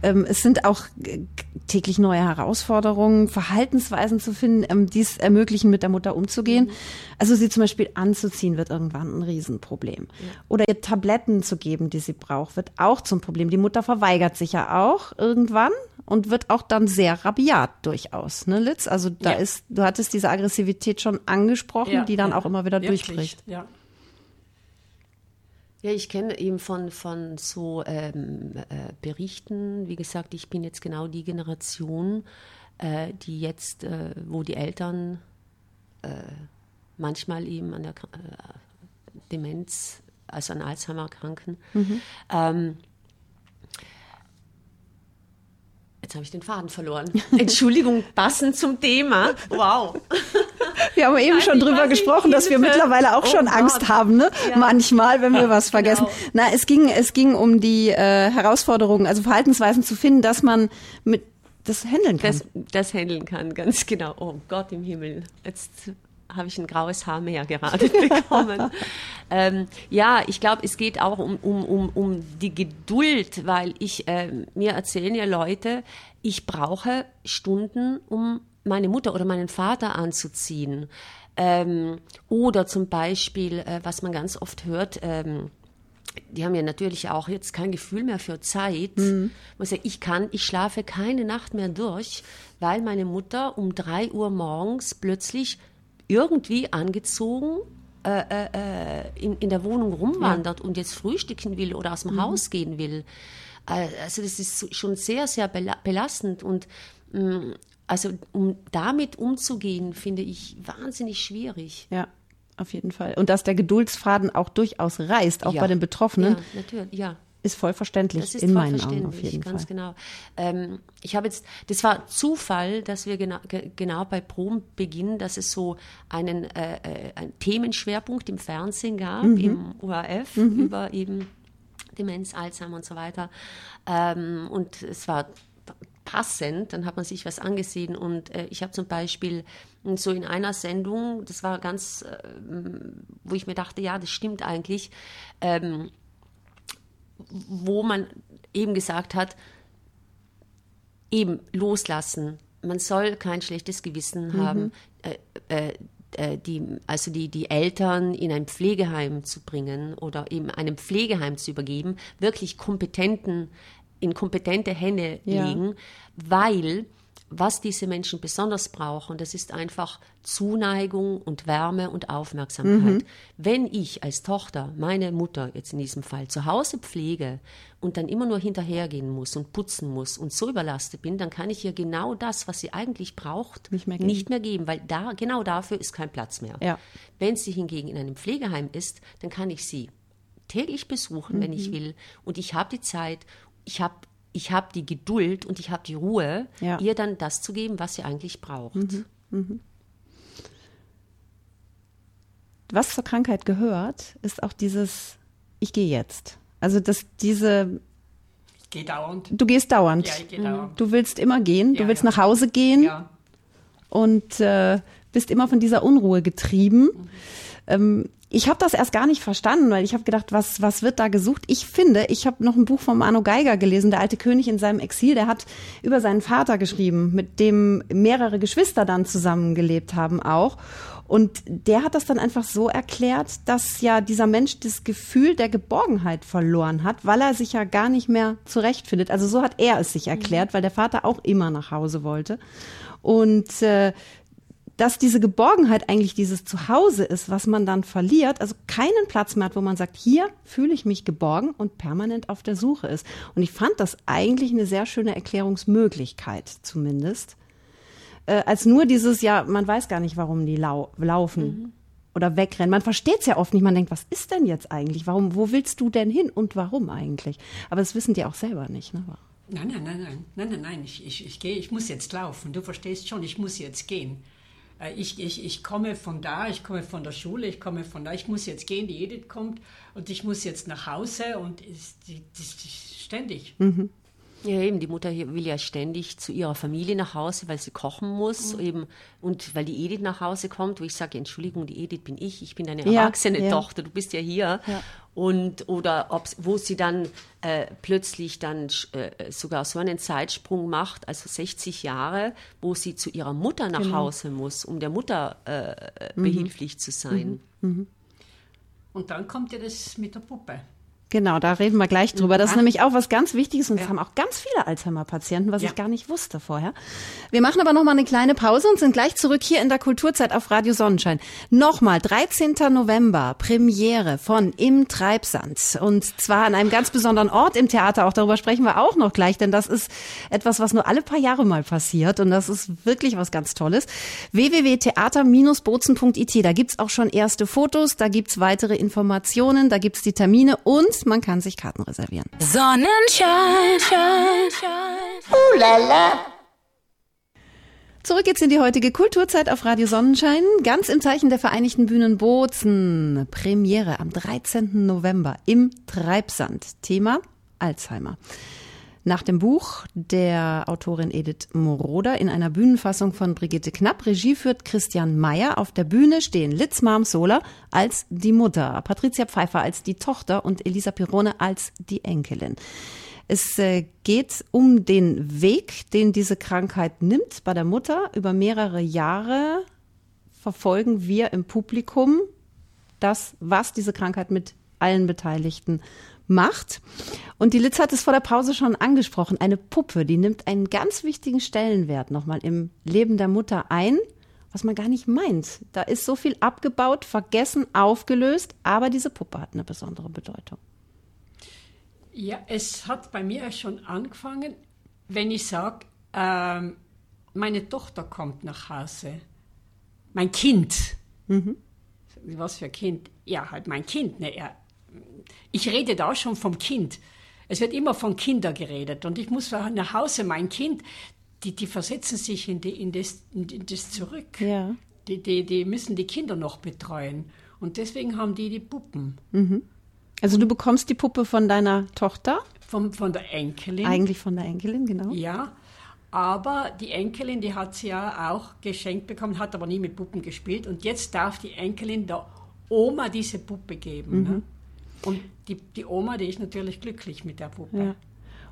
B: Ähm, es sind auch äh, täglich neue Herausforderungen, Verhaltensweisen zu finden, ähm, die es ermöglichen, mit der Mutter umzugehen. Mhm. Also sie zum Beispiel anzuziehen, wird irgendwann ein Riesenproblem. Ja. Oder ihr Tabletten zu geben, die sie braucht, wird auch zum Problem. Die Mutter verweigert sich ja auch irgendwann und wird auch dann sehr rabiat durchaus, ne, Litz? Also da ja. ist, du hattest diese Aggressivität schon angesprochen, ja, die dann auch immer wieder Wirklich, durchbricht.
D: Ja.
C: Ja, ich kenne eben von, von so ähm, äh, Berichten, wie gesagt, ich bin jetzt genau die Generation, äh, die jetzt, äh, wo die Eltern äh, manchmal eben an der äh, Demenz, also an Alzheimer erkranken. Mhm. Ähm, Jetzt habe ich den Faden verloren. Entschuldigung, passend zum Thema. Wow.
B: Wir haben eben schon drüber gesprochen, dass wir mittlerweile auch oh schon Gott. Angst haben, ne? Ja. Manchmal, wenn wir was vergessen. Genau. Na, es ging, es ging um die äh, Herausforderungen, also Verhaltensweisen zu finden, dass man mit das handeln kann.
C: Das, das handeln kann, ganz genau. Oh Gott im Himmel. Jetzt habe ich ein graues Haar mehr gerade bekommen. ähm, ja, ich glaube, es geht auch um, um, um, um die Geduld, weil ich, äh, mir erzählen ja Leute, ich brauche Stunden, um meine Mutter oder meinen Vater anzuziehen. Ähm, oder zum Beispiel, äh, was man ganz oft hört, ähm, die haben ja natürlich auch jetzt kein Gefühl mehr für Zeit. Mhm. Ich kann, ich schlafe keine Nacht mehr durch, weil meine Mutter um drei Uhr morgens plötzlich irgendwie angezogen äh, äh, äh in, in der Wohnung rumwandert ja. und jetzt frühstücken will oder aus dem mhm. Haus gehen will. Äh, also das ist schon sehr, sehr belastend und mm, also um damit umzugehen, finde ich wahnsinnig schwierig.
B: Ja auf jeden Fall. Und dass der Geduldsfaden auch durchaus reißt, auch ja. bei den Betroffenen. Ja, natürlich, ja. Ist voll verständlich das ist in meinen Augen auf jeden
C: ganz
B: Fall.
C: genau. Ähm, ich habe jetzt, das war Zufall, dass wir genau, genau bei Probenbeginn, dass es so einen, äh, äh, einen Themenschwerpunkt im Fernsehen gab, mhm. im ORF, mhm. über eben Demenz, Alzheimer und so weiter. Ähm, und es war passend, dann hat man sich was angesehen und äh, ich habe zum Beispiel so in einer Sendung, das war ganz, äh, wo ich mir dachte, ja, das stimmt eigentlich, ähm, wo man eben gesagt hat, eben loslassen. Man soll kein schlechtes Gewissen mhm. haben. Äh, äh, äh, die, also die, die Eltern in ein Pflegeheim zu bringen oder eben einem Pflegeheim zu übergeben, wirklich kompetenten in kompetente Hände ja. legen, weil was diese Menschen besonders brauchen, das ist einfach Zuneigung und Wärme und Aufmerksamkeit. Mhm. Wenn ich als Tochter meine Mutter jetzt in diesem Fall zu Hause pflege und dann immer nur hinterhergehen muss und putzen muss und so überlastet bin, dann kann ich ihr genau das, was sie eigentlich braucht, nicht mehr geben, nicht mehr geben weil da genau dafür ist kein Platz mehr. Ja. Wenn sie hingegen in einem Pflegeheim ist, dann kann ich sie täglich besuchen, mhm. wenn ich mhm. will und ich habe die Zeit ich habe ich hab die Geduld und ich habe die Ruhe, ja. ihr dann das zu geben, was sie eigentlich braucht. Mhm. Mhm.
B: Was zur Krankheit gehört, ist auch dieses Ich gehe jetzt. Also dass diese
D: Ich gehe dauernd.
B: Du gehst dauernd.
D: Ja, ich gehe dauernd.
B: Du willst immer gehen, du ja, willst ja. nach Hause gehen ja. und äh, bist immer von dieser Unruhe getrieben. Mhm. Ähm, ich habe das erst gar nicht verstanden, weil ich habe gedacht, was, was wird da gesucht? Ich finde, ich habe noch ein Buch von Arno Geiger gelesen, der alte König in seinem Exil, der hat über seinen Vater geschrieben, mit dem mehrere Geschwister dann zusammengelebt haben auch. Und der hat das dann einfach so erklärt, dass ja dieser Mensch das Gefühl der Geborgenheit verloren hat, weil er sich ja gar nicht mehr zurechtfindet. Also so hat er es sich erklärt, mhm. weil der Vater auch immer nach Hause wollte. Und äh, dass diese Geborgenheit eigentlich dieses Zuhause ist, was man dann verliert, also keinen Platz mehr hat, wo man sagt, hier fühle ich mich geborgen und permanent auf der Suche ist. Und ich fand das eigentlich eine sehr schöne Erklärungsmöglichkeit zumindest. Äh, als nur dieses, ja, man weiß gar nicht, warum die lau laufen. Mhm. Oder wegrennen. Man versteht es ja oft nicht. Man denkt, was ist denn jetzt eigentlich? Warum, wo willst du denn hin und warum eigentlich? Aber das wissen die auch selber nicht. Ne?
D: Nein, nein, nein, nein, nein, nein, nein. Ich, ich, ich gehe, ich muss jetzt laufen. Du verstehst schon, ich muss jetzt gehen. Äh, ich, ich, ich komme von da, ich komme von der Schule, ich komme von da, ich muss jetzt gehen, die Edith kommt und ich muss jetzt nach Hause und ist, die, die, die, ständig. Mhm.
C: Ja, eben, die Mutter will ja ständig zu ihrer Familie nach Hause, weil sie kochen muss, mhm. eben, und weil die Edith nach Hause kommt, wo ich sage, Entschuldigung, die Edith bin ich, ich bin deine erwachsene ja, Tochter, du bist ja hier. Ja. Und, oder ob, wo sie dann äh, plötzlich dann äh, sogar so einen Zeitsprung macht, also 60 Jahre, wo sie zu ihrer Mutter nach genau. Hause muss, um der Mutter äh, mhm. behilflich zu sein. Mhm. mhm.
D: Und dann kommt ja das mit der Puppe.
B: Genau, da reden wir gleich drüber. Das ist nämlich auch was ganz Wichtiges und das haben auch ganz viele Alzheimer-Patienten, was ja. ich gar nicht wusste vorher. Wir machen aber noch mal eine kleine Pause und sind gleich zurück hier in der Kulturzeit auf Radio Sonnenschein. Nochmal, 13. November, Premiere von Im Treibsand und zwar an einem ganz besonderen Ort im Theater. Auch darüber sprechen wir auch noch gleich, denn das ist etwas, was nur alle paar Jahre mal passiert und das ist wirklich was ganz Tolles. www.theater-bozen.it, da gibt's auch schon erste Fotos, da gibt's weitere Informationen, da gibt's die Termine und man kann sich Karten reservieren. Sonnenschein, Schein, Schein. Uh. Zurück jetzt in die heutige Kulturzeit auf Radio Sonnenschein. Ganz im Zeichen der Vereinigten Bühnen Bozen. Premiere am 13. November im Treibsand. Thema Alzheimer. Nach dem Buch der Autorin Edith Moroder in einer Bühnenfassung von Brigitte Knapp. Regie führt Christian Mayer. Auf der Bühne stehen Litz Marmsola als die Mutter, Patricia Pfeiffer als die Tochter und Elisa Pirone als die Enkelin. Es äh, geht um den Weg, den diese Krankheit nimmt bei der Mutter. Über mehrere Jahre verfolgen wir im Publikum das, was diese Krankheit mit allen Beteiligten macht. Und die Litz hat es vor der Pause schon angesprochen. Eine Puppe, die nimmt einen ganz wichtigen Stellenwert nochmal im Leben der Mutter ein, was man gar nicht meint. Da ist so viel abgebaut, vergessen, aufgelöst, aber diese Puppe hat eine besondere Bedeutung.
D: Ja, es hat bei mir schon angefangen, wenn ich sage, ähm, meine Tochter kommt nach Hause. Mein Kind. Mhm. Was für ein Kind? Ja, halt mein Kind. Ne, er, ich rede da schon vom Kind. Es wird immer von Kindern geredet und ich muss nach Hause mein Kind, die, die versetzen sich in, die, in, das, in das zurück.
B: Ja.
D: Die, die, die müssen die Kinder noch betreuen und deswegen haben die die Puppen.
B: Mhm. Also du bekommst die Puppe von deiner Tochter?
D: Von, von der Enkelin.
B: Eigentlich von der Enkelin, genau.
D: Ja, aber die Enkelin, die hat sie ja auch geschenkt bekommen, hat aber nie mit Puppen gespielt und jetzt darf die Enkelin der Oma diese Puppe geben. Ne? Mhm. Ne? Und die, die Oma, die ist natürlich glücklich mit der Puppe. Ja.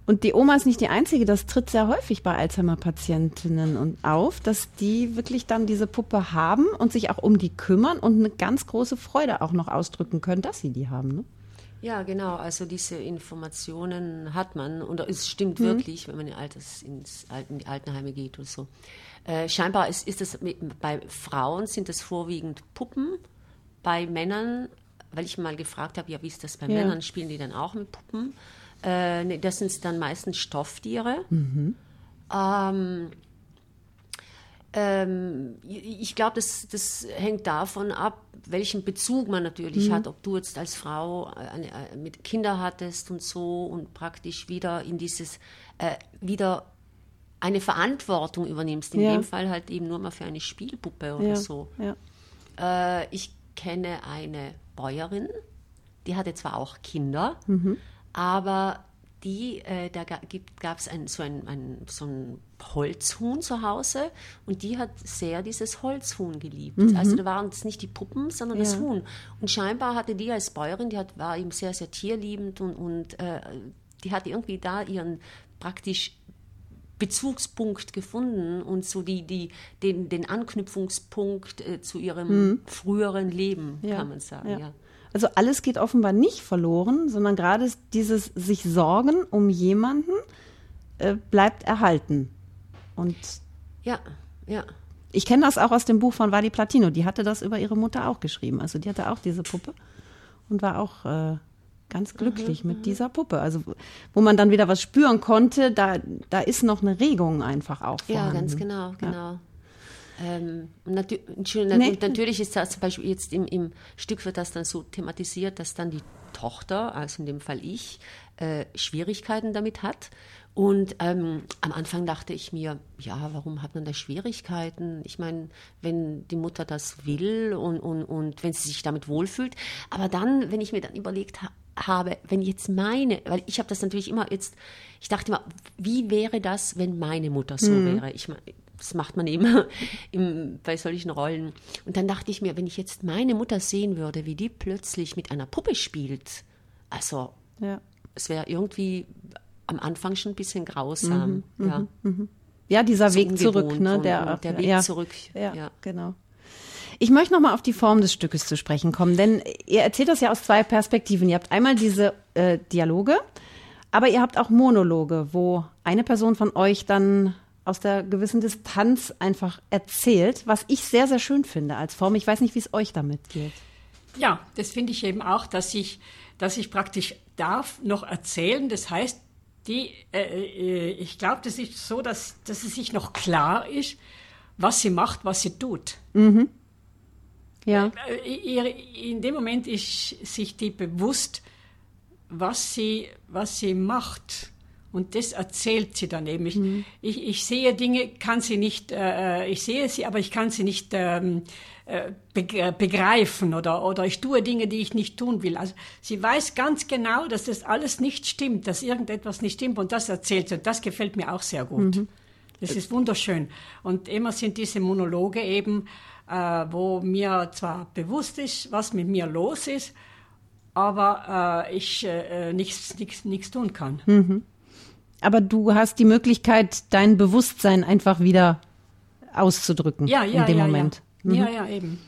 B: Und die Oma ist nicht die einzige, das tritt sehr häufig bei Alzheimer-Patientinnen auf, dass die wirklich dann diese Puppe haben und sich auch um die kümmern und eine ganz große Freude auch noch ausdrücken können, dass sie die haben. Ne?
C: Ja, genau. Also diese Informationen hat man und es stimmt mhm. wirklich, wenn man in, Alters, ins in die Altenheime geht oder so. Äh, scheinbar ist, ist es bei Frauen sind es vorwiegend Puppen, bei Männern weil ich mal gefragt habe, ja, wie ist das bei ja. Männern? Spielen die dann auch mit Puppen? Äh, nee, das sind dann meistens Stofftiere. Mhm. Ähm, ähm, ich glaube, das, das hängt davon ab, welchen Bezug man natürlich mhm. hat, ob du jetzt als Frau eine, eine, mit Kinder hattest und so und praktisch wieder in dieses, äh, wieder eine Verantwortung übernimmst. In ja. dem Fall halt eben nur mal für eine Spielpuppe oder
B: ja.
C: so.
B: Ja.
C: Äh, ich kenne eine Bäuerin, die hatte zwar auch Kinder, mhm. aber die, äh, da gab es ein, so, ein, ein, so ein Holzhuhn zu Hause und die hat sehr dieses Holzhuhn geliebt. Mhm. Also da waren es nicht die Puppen, sondern ja. das Huhn. Und scheinbar hatte die als Bäuerin, die hat, war eben sehr, sehr tierliebend und, und äh, die hat irgendwie da ihren praktisch Bezugspunkt gefunden und so die, die, den, den Anknüpfungspunkt äh, zu ihrem mhm. früheren Leben, ja. kann man sagen. Ja. ja.
B: Also alles geht offenbar nicht verloren, sondern gerade dieses sich Sorgen um jemanden äh, bleibt erhalten. Und
C: ja, ja.
B: Ich kenne das auch aus dem Buch von Vali Platino. Die hatte das über ihre Mutter auch geschrieben. Also die hatte auch diese Puppe und war auch äh, ganz glücklich mhm, mit mhm. dieser Puppe. Also wo man dann wieder was spüren konnte, da, da ist noch eine Regung einfach auch vorhanden.
C: Ja, ganz genau, genau. Ja. Ähm, natür nee. natürlich ist das zum Beispiel jetzt im, im, Stück wird das dann so thematisiert, dass dann die Tochter, also in dem Fall ich, äh, Schwierigkeiten damit hat. Und ähm, am Anfang dachte ich mir, ja, warum hat man da Schwierigkeiten? Ich meine, wenn die Mutter das will und, und, und wenn sie sich damit wohlfühlt. Aber dann, wenn ich mir dann überlegt habe, habe, wenn jetzt meine, weil ich habe das natürlich immer jetzt, ich dachte immer, wie wäre das, wenn meine Mutter so mhm. wäre? Ich das macht man immer im, bei solchen Rollen. Und dann dachte ich mir, wenn ich jetzt meine Mutter sehen würde, wie die plötzlich mit einer Puppe spielt, also ja. es wäre irgendwie am Anfang schon ein bisschen grausam. Mhm, ja.
B: Mhm. ja, dieser so Weg zurück, ne?
C: Der, der Weg
B: ja,
C: zurück.
B: Ja, ja, genau. Ich möchte noch mal auf die Form des Stückes zu sprechen kommen, denn ihr erzählt das ja aus zwei Perspektiven. Ihr habt einmal diese äh, Dialoge, aber ihr habt auch Monologe, wo eine Person von euch dann aus der gewissen Distanz einfach erzählt, was ich sehr, sehr schön finde als Form. Ich weiß nicht, wie es euch damit geht.
D: Ja, das finde ich eben auch, dass ich, dass ich praktisch darf noch erzählen. Das heißt, die, äh, äh ich glaube, das ist so, dass, dass es sich noch klar ist, was sie macht, was sie tut. Mhm. Ja. Äh, in dem Moment ist sich die bewusst, was sie, was sie macht Und das erzählt sie dann eben. Ich, ich, ich sehe Dinge, kann sie nicht, äh, ich sehe sie, aber ich kann sie nicht ähm, äh, begreifen oder, oder ich tue Dinge, die ich nicht tun will. Also sie weiß ganz genau, dass das alles nicht stimmt, dass irgendetwas nicht stimmt und das erzählt sie. Und das gefällt mir auch sehr gut. Mhm. Das ist wunderschön. Und immer sind diese Monologe eben, äh, wo mir zwar bewusst ist, was mit mir los ist, aber äh, ich äh, nichts, nichts, nichts tun kann.
B: Mhm. Aber du hast die Möglichkeit, dein Bewusstsein einfach wieder auszudrücken
D: ja, ja,
B: in dem
D: ja,
B: Moment.
D: Ja. Mhm. ja, ja, eben.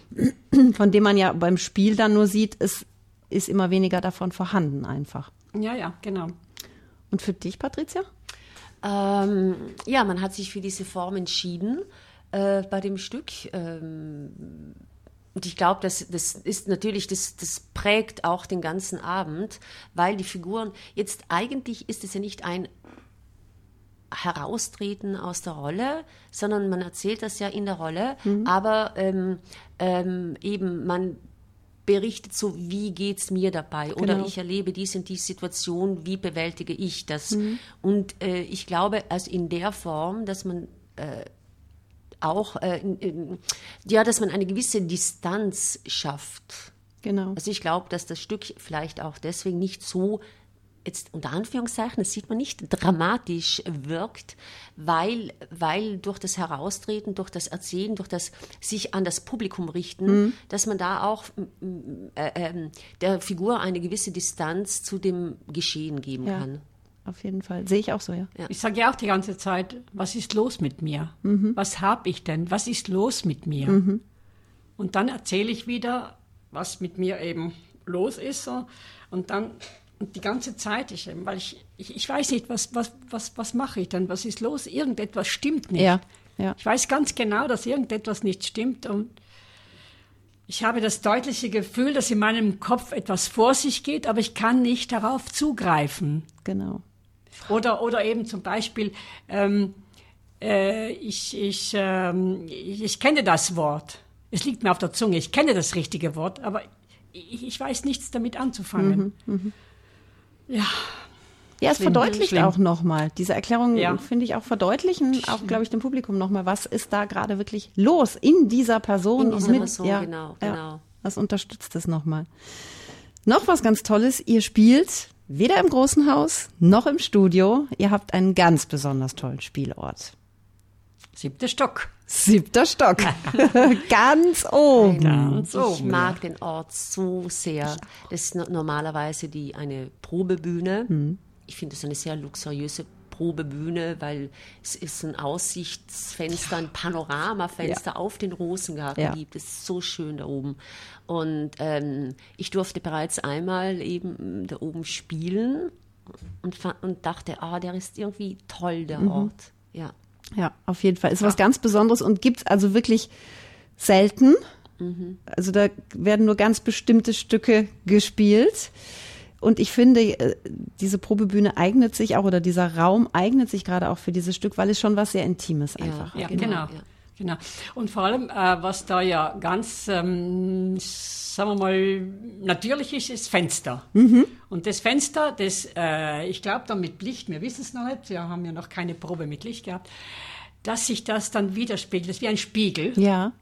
B: Von dem man ja beim Spiel dann nur sieht, es ist immer weniger davon vorhanden einfach.
D: Ja, ja, genau.
B: Und für dich, Patricia?
C: Ähm, ja, man hat sich für diese Form entschieden äh, bei dem Stück. Ähm, und ich glaube, das, das ist natürlich, das, das prägt auch den ganzen Abend, weil die Figuren, jetzt eigentlich ist es ja nicht ein Heraustreten aus der Rolle, sondern man erzählt das ja in der Rolle, mhm. aber ähm, ähm, eben man berichtet so, wie geht es mir dabei genau. oder ich erlebe dies und die Situation, wie bewältige ich das? Mhm. Und äh, ich glaube, also in der Form, dass man äh, auch, äh, ja, dass man eine gewisse Distanz schafft.
B: Genau.
C: Also ich glaube, dass das Stück vielleicht auch deswegen nicht so jetzt unter Anführungszeichen, das sieht man nicht, dramatisch wirkt, weil, weil durch das Heraustreten, durch das Erzählen, durch das sich an das Publikum richten, mhm. dass man da auch äh, äh, der Figur eine gewisse Distanz zu dem Geschehen geben ja. kann
B: auf jeden Fall. Sehe ich auch so, ja.
D: ja. Ich sage ja auch die ganze Zeit, was ist los mit mir? Mhm. Was habe ich denn? Was ist los mit mir? Mhm. Und dann erzähle ich wieder, was mit mir eben los ist. Und dann und die ganze Zeit, ich, weil ich, ich, ich weiß nicht, was, was, was, was mache ich dann? Was ist los? Irgendetwas stimmt nicht.
B: Ja, ja.
D: Ich weiß ganz genau, dass irgendetwas nicht stimmt. Und ich habe das deutliche Gefühl, dass in meinem Kopf etwas vor sich geht, aber ich kann nicht darauf zugreifen.
B: Genau.
D: Oder, oder eben zum Beispiel, ähm, äh, ich, ich, ähm, ich, ich, kenne das Wort. Es liegt mir auf der Zunge. Ich kenne das richtige Wort, aber ich, ich weiß nichts damit anzufangen. Mhm, mh. Ja.
B: Ja, es verdeutlicht schlimm. auch nochmal. Diese Erklärung ja. finde ich auch verdeutlichen, auch glaube ich dem Publikum nochmal, was ist da gerade wirklich los in dieser Person.
C: In dieser mit, Person, ja, genau, genau. Ja,
B: das unterstützt es nochmal. Noch was ganz Tolles, ihr spielt Weder im großen Haus noch im Studio. Ihr habt einen ganz besonders tollen Spielort.
D: Siebter Stock.
B: Siebter Stock. ganz oben.
C: Ganz ich oben, mag ja. den Ort so sehr. Das ist normalerweise die, eine Probebühne. Hm. Ich finde es eine sehr luxuriöse Probebühne, weil es ist ein Aussichtsfenster, ein Panoramafenster ja. auf den Rosengarten ja. gibt. Es ist so schön da oben. Und ähm, ich durfte bereits einmal eben da oben spielen und, und dachte, ah, der ist irgendwie toll, der mhm. Ort. Ja.
B: Ja, auf jeden Fall. Ist ja. was ganz Besonderes und gibt es also wirklich selten. Mhm. Also da werden nur ganz bestimmte Stücke gespielt. Und ich finde, äh, diese Probebühne eignet sich auch, oder dieser Raum eignet sich gerade auch für dieses Stück, weil es schon was sehr Intimes einfach
D: ja, hat. Ja, genau. genau. Ja. Genau. Und vor allem, äh, was da ja ganz, ähm, sagen wir mal, natürlich ist, ist Fenster. Mhm. Und das Fenster, das, äh, ich glaube, dann mit Licht, wir wissen es noch nicht, wir haben ja noch keine Probe mit Licht gehabt, dass sich das dann widerspiegelt, das ist wie ein Spiegel.
B: Ja.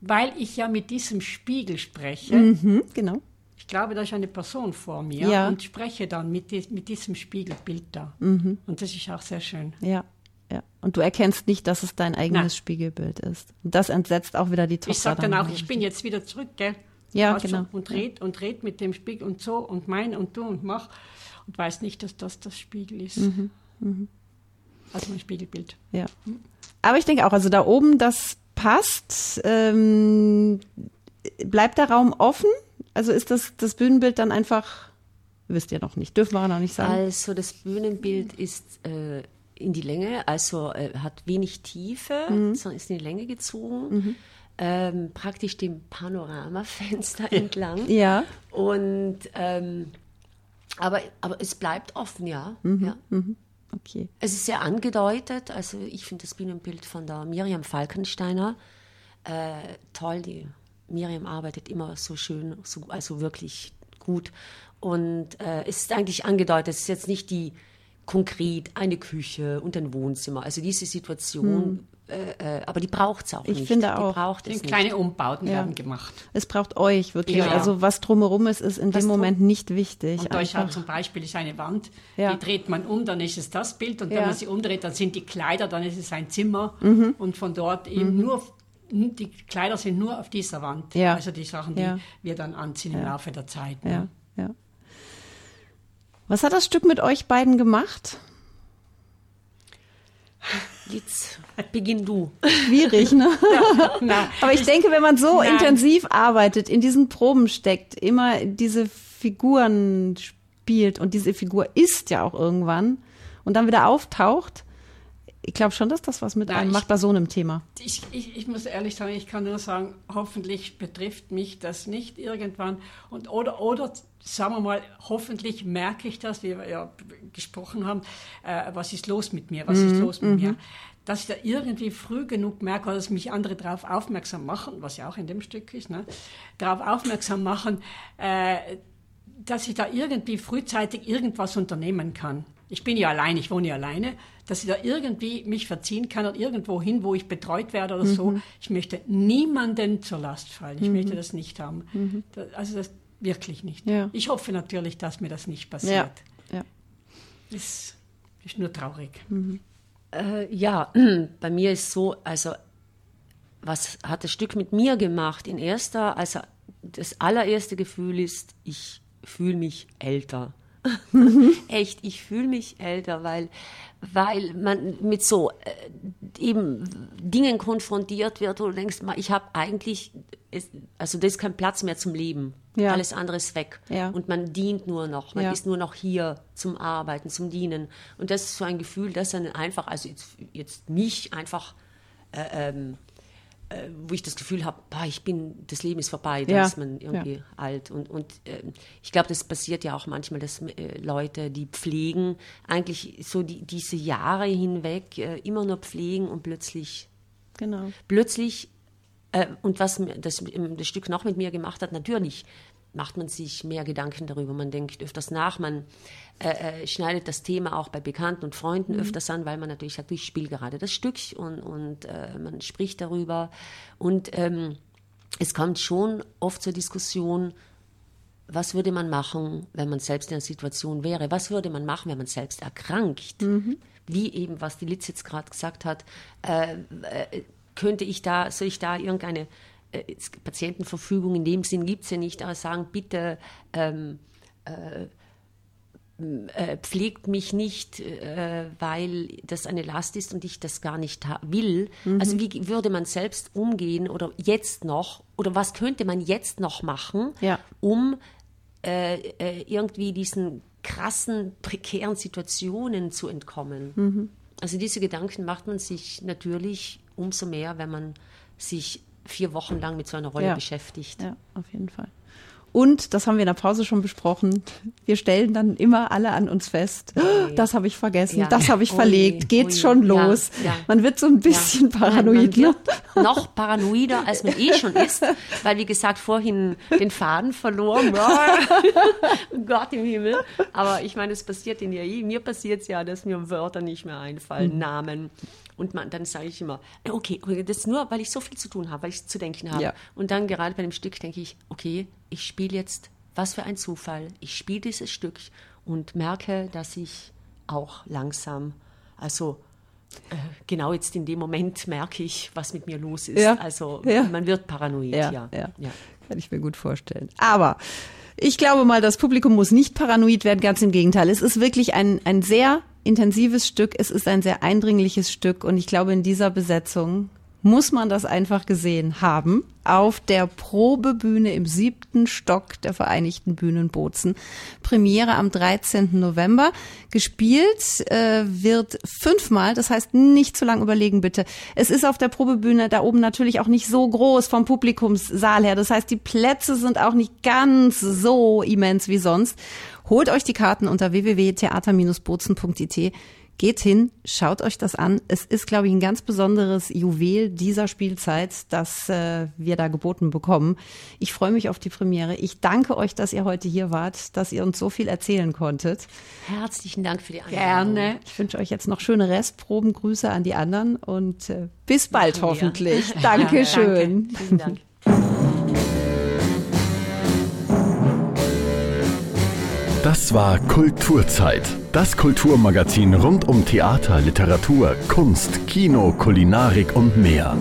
D: Weil ich ja mit diesem Spiegel spreche.
B: Mhm, genau.
D: Ich glaube, da ist eine Person vor mir
B: ja.
D: und spreche dann mit, die, mit diesem Spiegelbild da. Mhm. Und das ist auch sehr schön.
B: Ja. Ja. Und du erkennst nicht, dass es dein eigenes Nein. Spiegelbild ist. Und das entsetzt auch wieder die Tochter.
D: Ich sage dann, auch, ich bin jetzt wieder zurück, gell?
B: Ja, also, genau.
D: Und red, und red mit dem Spiegel und so und mein und du und mach. Und weiß nicht, dass das das Spiegel ist. Mhm. Mhm. Also mein Spiegelbild.
B: Ja. Aber ich denke auch, also da oben, das passt. Ähm, bleibt der Raum offen? Also ist das, das Bühnenbild dann einfach, wisst ihr noch nicht, dürfen wir noch nicht sagen?
C: Also das Bühnenbild ist äh, in die Länge, also äh, hat wenig Tiefe, mhm. sondern ist in die Länge gezogen. Mhm. Ähm, praktisch dem Panoramafenster entlang.
B: Ja.
C: Und ähm, aber, aber es bleibt offen, ja.
B: Mhm.
C: ja.
B: Mhm. Okay.
C: Es ist sehr angedeutet. Also ich finde das Bühnenbild von der Miriam Falkensteiner äh, toll. Die Miriam arbeitet immer so schön, so, also wirklich gut. Und äh, es ist eigentlich angedeutet. Es ist jetzt nicht die konkret eine Küche und ein Wohnzimmer. Also diese Situation, äh, äh, aber die braucht es auch
B: Ich
C: nicht.
B: finde
C: die
B: auch.
C: braucht es
D: Sind
C: nicht.
D: kleine Umbauten
B: Ja.
D: werden gemacht.
B: Es braucht euch wirklich.
C: Ja.
B: Also was drumherum ist, ist in
C: Was
B: dem Moment nicht wichtig.
D: Und halt
B: Einfach.
D: zum Beispiel ist eine Wand,
B: Ja.
D: die dreht man um, dann ist es das Bild und
B: Ja. Mhm.
D: wenn man sie umdreht, dann sind die Kleider, dann ist es ein Zimmer und von dort eben nur, die Kleider sind nur auf dieser Wand.
B: Ja.
D: Also die Sachen, die
B: Ja.
D: wir dann anziehen im Laufe der Zeit.
B: Ja,
D: ne?
B: ja. Was hat das Stück mit euch beiden gemacht?
C: Jetzt beginn du.
B: Schwierig, ne? Aber ich denke, wenn man so
D: Nein.
B: intensiv arbeitet, in diesen Proben steckt, immer diese Figuren spielt und diese Figur ist ja auch irgendwann und dann wieder auftaucht, ich glaube schon, dass das was mit
D: Na,
B: einem
D: ich-
B: macht bei so einem Thema.
D: ich, ich, ich muss ehrlich sagen, ich kann nur sagen, hoffentlich betrifft mich das nicht irgendwann. Und oder, oder sagen wir mal, hoffentlich merke ich das, wie wir ja gesprochen haben, äh, was ist los mit mir, was ist los mit mir. Dass ich da irgendwie früh genug merke, dass mich andere darauf aufmerksam machen, was ja auch in dem Stück ist, ne, darauf aufmerksam machen, äh, dass ich da irgendwie frühzeitig irgendwas unternehmen kann. Ich bin ja allein, ich wohne ja alleine, dass ich da irgendwie mich verziehen kann oder irgendwo hin, wo ich betreut werde oder
B: Mhm.
D: so. Ich möchte niemanden zur Last fallen. Ich möchte das nicht haben. Da, also das wirklich nicht.
B: Mhm. Ja.
D: Ich hoffe natürlich, dass mir das nicht
B: Ja,
D: passiert.
B: ja.
D: Ist, ist nur traurig.
C: Äh, ja, bei mir ist so, also was hat das Stück mit mir gemacht? In erster, also das allererste Gefühl ist, ich fühle mich älter. Echt, ich fühle mich älter, weil, weil man mit so äh, eben Dingen konfrontiert wird, wo du denkst, ich habe eigentlich, ist, also da ist kein Platz mehr zum Leben.
B: Ja.
C: Alles andere ist weg.
B: Ja.
C: Und man dient nur noch, man
B: Ja.
C: ist nur noch hier zum Arbeiten, zum Dienen. Und das ist so ein Gefühl, das dann einfach, also jetzt, jetzt mich einfach, äh, ähm, äh, wo ich das Gefühl habe, ich bin, das Leben ist vorbei, da
B: Ja.
C: ist man irgendwie alt. Und, und ähm, ich glaube, das passiert ja auch manchmal, dass äh, Leute, die pflegen, eigentlich so die, diese Jahre hinweg äh, immer nur pflegen und plötzlich
B: Genau.
C: plötzlich, äh, und was das, das Stück noch mit mir gemacht hat, natürlich macht man sich mehr Gedanken darüber, man denkt öfters nach, man äh, äh, schneidet das Thema auch bei Bekannten und Freunden öfters an, weil man natürlich sagt, ich spiele gerade das Stück und, und äh, man spricht darüber. Und ähm, es kommt schon oft zur Diskussion, was würde man machen, wenn man selbst in der Situation wäre? Was würde man machen, wenn man selbst erkrankt? Wie eben, was die Litz jetzt gerade gesagt hat, äh, äh, könnte ich da, soll ich da irgendeine äh, Patientenverfügung in dem Sinn gibt es ja nicht, aber sagen, bitte ähm, äh, pflegt mich nicht, äh, weil das eine Last ist und ich das gar nicht will.
B: Mhm.
C: Also wie würde man selbst umgehen oder jetzt noch, oder was könnte man jetzt noch machen,
B: Ja.
C: um äh, äh, irgendwie diesen krassen, prekären Situationen zu entkommen.
B: Mhm.
C: Also diese Gedanken macht man sich natürlich umso mehr, wenn man sich vier Wochen lang mit so einer Rolle
B: Ja.
C: beschäftigt.
B: Ja, auf jeden Fall. Und, das haben wir in der Pause schon besprochen, wir stellen dann immer alle an uns fest, das habe ich vergessen,
C: Ja.
B: das habe ich verlegt, geht's
C: ui.
B: schon
C: Ja,
B: los.
C: ja.
B: Man wird so ein bisschen
C: Ja.
B: paranoid. Ne?
C: wird noch paranoider, als man eh schon ist, weil, wie gesagt, vorhin den Faden verloren. Gott im Himmel. Aber ich meine, es passiert in ja eh. Mir passiert es ja, dass mir Wörter nicht mehr einfallen,
B: Mhm.
C: Namen. Und man, dann sage ich immer, okay, okay, das ist nur, weil ich so viel zu tun habe, weil ich zu denken habe.
B: Ja.
C: Und dann gerade bei dem Stück denke ich, okay, ich spiele jetzt, was für ein Zufall, ich spiele dieses Stück und merke, dass ich auch langsam, also äh, genau jetzt in dem Moment merke ich, was mit mir los ist.
B: Ja.
C: Also
B: Ja.
C: man wird paranoid,
B: ja. Kann ich mir gut vorstellen. Aber ich glaube mal, das Publikum muss nicht paranoid werden, ganz im Gegenteil. Es ist wirklich ein, ein sehr intensives Stück, es ist ein sehr eindringliches Stück und ich glaube, in dieser Besetzung muss man das einfach gesehen haben. Auf der Probebühne im siebten Stock der Vereinigten Bühnen Bozen. Premiere am 13. November. Gespielt äh, wird fünfmal, das heißt nicht zu lang überlegen bitte. Es ist auf der Probebühne da oben natürlich auch nicht so groß vom Publikumssaal her. Das heißt, die Plätze sind auch nicht ganz so immens wie sonst. Holt euch die Karten unter www.theater-bozen.it. Geht hin, schaut euch das an. Es ist, glaube ich, ein ganz besonderes Juwel dieser Spielzeit, das äh, wir da geboten bekommen. Ich freue mich auf die Premiere. Ich danke euch, dass ihr heute hier wart, dass ihr uns so viel erzählen konntet.
C: Herzlichen Dank für die Einladung.
B: Gerne. Ich wünsche euch jetzt noch schöne Restproben. Grüße an die anderen und äh, bis bald hoffentlich. Dankeschön.
C: Danke. Vielen Dank.
A: Das war Kulturzeit, das Kulturmagazin rund um Theater, Literatur, Kunst, Kino, Kulinarik und mehr.